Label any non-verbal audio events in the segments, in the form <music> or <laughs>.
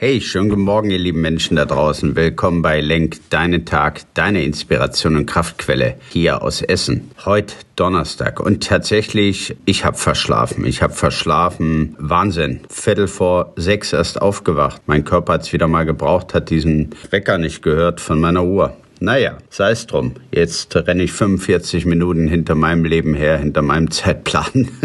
Hey, schönen guten Morgen, ihr lieben Menschen da draußen. Willkommen bei Lenk, deinen Tag, deine Inspiration und Kraftquelle hier aus Essen. Heute Donnerstag und tatsächlich, ich habe verschlafen. Ich habe verschlafen. Wahnsinn. Viertel vor sechs erst aufgewacht. Mein Körper hat es wieder mal gebraucht, hat diesen Wecker nicht gehört von meiner Uhr. Naja, sei es drum. Jetzt renne ich 45 Minuten hinter meinem Leben her, hinter meinem Zeitplan. <laughs>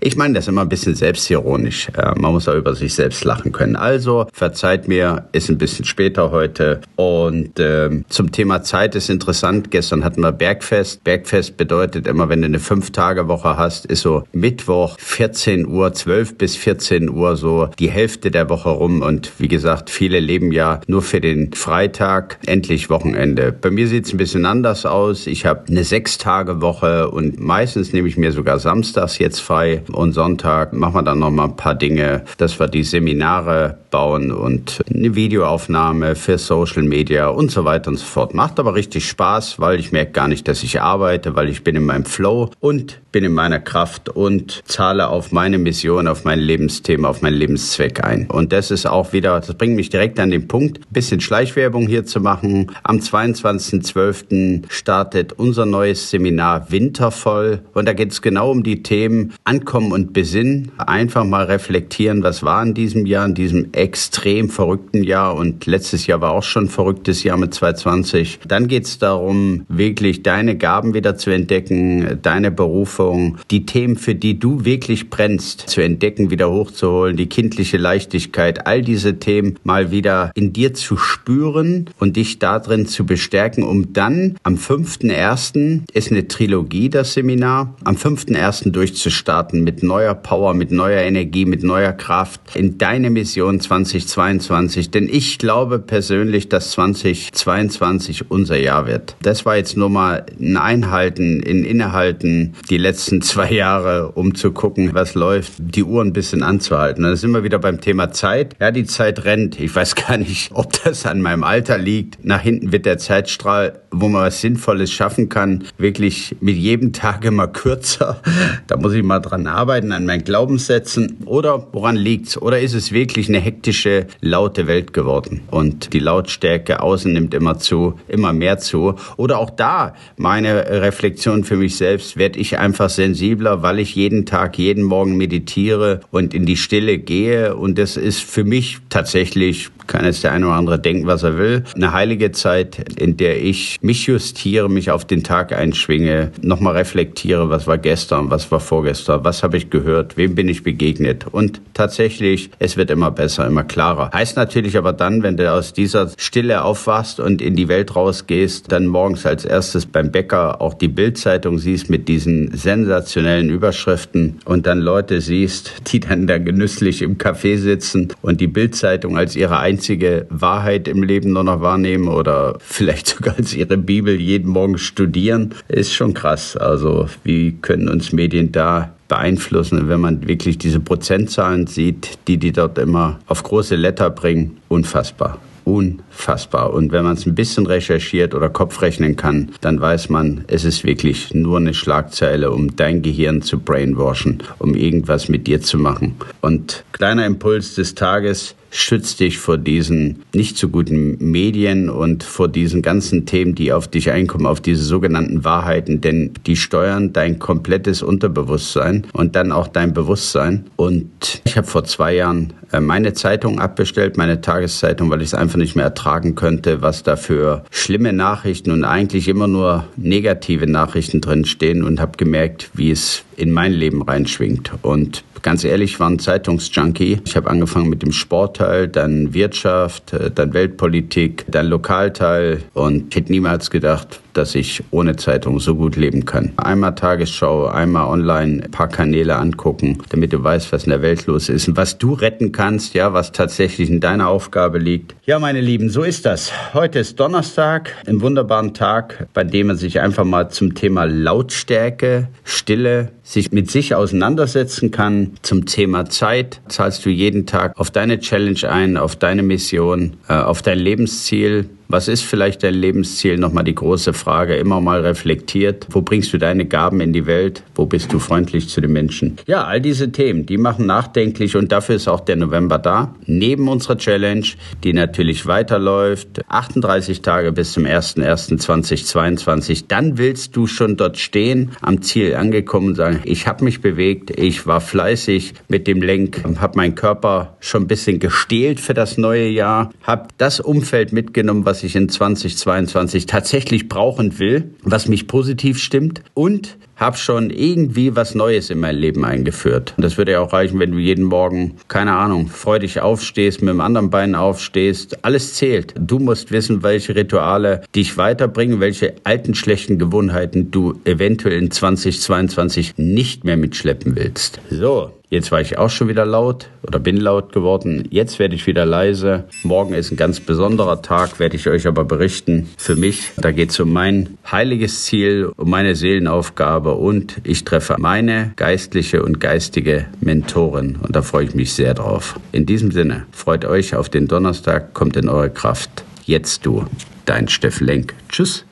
Ich meine das immer ein bisschen selbstironisch. Man muss auch über sich selbst lachen können. Also, verzeiht mir, ist ein bisschen später heute. Und äh, zum Thema Zeit ist interessant. Gestern hatten wir Bergfest. Bergfest bedeutet immer, wenn du eine Fünf-Tage-Woche hast, ist so Mittwoch 14 Uhr, 12 bis 14 Uhr so die Hälfte der Woche rum. Und wie gesagt, viele leben ja nur für den Freitag, endlich Wochenende. Wochenende. Bei mir sieht es ein bisschen anders aus. Ich habe eine Sechs-Tage-Woche und meistens nehme ich mir sogar samstags jetzt frei und Sonntag machen wir dann noch mal ein paar Dinge, dass wir die Seminare bauen und eine Videoaufnahme für Social Media und so weiter und so fort. Macht aber richtig Spaß, weil ich merke gar nicht, dass ich arbeite, weil ich bin in meinem Flow und bin in meiner Kraft und zahle auf meine Mission, auf mein Lebensthema, auf meinen Lebenszweck ein. Und das ist auch wieder, das bringt mich direkt an den Punkt, bisschen Schleichwerbung hier zu machen. Am 22.12. startet unser neues Seminar Wintervoll und da geht es genau um die Themen Ankommen und Besinnen. Einfach mal reflektieren, was war in diesem Jahr, in diesem extrem verrückten Jahr und letztes Jahr war auch schon ein verrücktes Jahr mit 2020. Dann geht es darum, wirklich deine Gaben wieder zu entdecken, deine Berufung, die Themen, für die du wirklich brennst, zu entdecken, wieder hochzuholen, die kindliche Leichtigkeit, all diese Themen mal wieder in dir zu spüren und dich darin zu bestärken, um dann am 5.1. ist eine Trilogie, das Seminar, am 5.1. durchzustarten mit neuer Power, mit neuer Energie, mit neuer Kraft in deine Mission 2022. Denn ich glaube persönlich, dass 2022 unser Jahr wird. Das war jetzt nur mal ein Einhalten, ein Innehalten die letzten <laughs> zwei Jahre, um zu gucken, was läuft, die Uhr ein bisschen anzuhalten. Da sind wir wieder beim Thema Zeit. Ja, die Zeit rennt. Ich weiß gar nicht, ob das an meinem Alter liegt. Nach hinten wird der Zeitstrahl, wo man was Sinnvolles schaffen kann, wirklich mit jedem Tag immer kürzer. <laughs> Da muss ich mal dran arbeiten, an meinen Glaubenssätzen. Oder woran liegt's? Oder ist es wirklich eine hektische, laute Welt geworden? Und die Lautstärke außen nimmt immer zu, immer mehr zu. Oder auch da meine Reflexion für mich selbst, werde ich einfach sensibler, weil ich jeden Tag, jeden Morgen meditiere und in die Stille gehe. Und das ist für mich tatsächlich kann jetzt der eine oder andere denken, was er will. Eine heilige Zeit, in der ich mich justiere, mich auf den Tag einschwinge, nochmal reflektiere, was war gestern, was war vorgestern, was habe ich gehört, wem bin ich begegnet. Und tatsächlich, es wird immer besser, immer klarer. Heißt natürlich aber dann, wenn du aus dieser Stille aufwachst und in die Welt rausgehst, dann morgens als erstes beim Bäcker auch die Bildzeitung siehst mit diesen sensationellen Überschriften und dann Leute siehst, die dann da genüsslich im Café sitzen und die Bildzeitung als ihre einzige Wahrheit im Leben nur noch wahrnehmen oder vielleicht <laughs> sogar als ihre Bibel jeden Morgen studieren, ist schon krass. Also wie können uns Medien da beeinflussen, wenn man wirklich diese Prozentzahlen sieht, die die dort immer auf große Letter bringen, unfassbar unfassbar. Und wenn man es ein bisschen recherchiert oder Kopfrechnen kann, dann weiß man, es ist wirklich nur eine Schlagzeile, um dein Gehirn zu brainwashen, um irgendwas mit dir zu machen. Und kleiner Impuls des Tages, schützt dich vor diesen nicht so guten Medien und vor diesen ganzen Themen, die auf dich einkommen, auf diese sogenannten Wahrheiten, denn die steuern dein komplettes Unterbewusstsein und dann auch dein Bewusstsein. Und ich habe vor zwei Jahren äh, meine Zeitung abbestellt, meine Tageszeitung, weil ich es einfach nicht mehr ertragen könnte, was da für schlimme Nachrichten und eigentlich immer nur negative Nachrichten drin stehen und habe gemerkt, wie es in mein Leben reinschwingt. Und ganz ehrlich, war ein Zeitungsjunkie. Ich habe angefangen mit dem Sportteil, dann Wirtschaft, äh, dann Weltpolitik, dann Lokalteil und ich hätte niemals gedacht, dass ich ohne Zeitung so gut leben kann. Einmal Tagesschau, einmal online ein paar Kanäle angucken, damit du weißt, was in der Welt los ist und was du retten kannst, ja, was tatsächlich in deiner Aufgabe liegt. Ja, meine Lieben, so ist das. Heute ist Donnerstag, ein wunderbaren Tag, bei dem man sich einfach mal zum Thema Lautstärke, Stille, sich mit sich auseinandersetzen kann. Zum Thema Zeit zahlst du jeden Tag auf deine Challenge ein, auf deine Mission, äh, auf dein Lebensziel. Was ist vielleicht dein Lebensziel? Nochmal die große Frage, immer mal reflektiert. Wo bringst du deine Gaben in die Welt? Wo bist du freundlich zu den Menschen? Ja, all diese Themen, die machen nachdenklich und dafür ist auch der November da. Neben unserer Challenge, die natürlich weiterläuft, 38 Tage bis zum 01.01.2022, dann willst du schon dort stehen, am Ziel angekommen und sagen, ich habe mich bewegt, ich war fleißig mit dem Lenk, habe meinen Körper schon ein bisschen gestählt für das neue Jahr, habe das Umfeld mitgenommen, was ich in 2022 tatsächlich brauchen will, was mich positiv stimmt und habe schon irgendwie was Neues in mein Leben eingeführt. Und das würde ja auch reichen, wenn du jeden Morgen, keine Ahnung, freudig aufstehst, mit dem anderen Bein aufstehst. Alles zählt. Du musst wissen, welche Rituale dich weiterbringen, welche alten schlechten Gewohnheiten du eventuell in 2022 nicht mehr mitschleppen willst. So, Jetzt war ich auch schon wieder laut oder bin laut geworden. Jetzt werde ich wieder leise. Morgen ist ein ganz besonderer Tag, werde ich euch aber berichten. Für mich, da geht es um mein heiliges Ziel, um meine Seelenaufgabe und ich treffe meine geistliche und geistige Mentorin und da freue ich mich sehr drauf. In diesem Sinne, freut euch auf den Donnerstag, kommt in eure Kraft. Jetzt du, dein Steff Lenk. Tschüss.